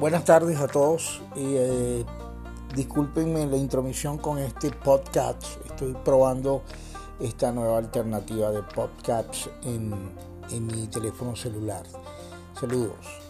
buenas tardes a todos y eh, discúlpenme la intromisión con este podcast. Estoy probando esta nueva alternativa de podcast en, en mi teléfono celular. Saludos.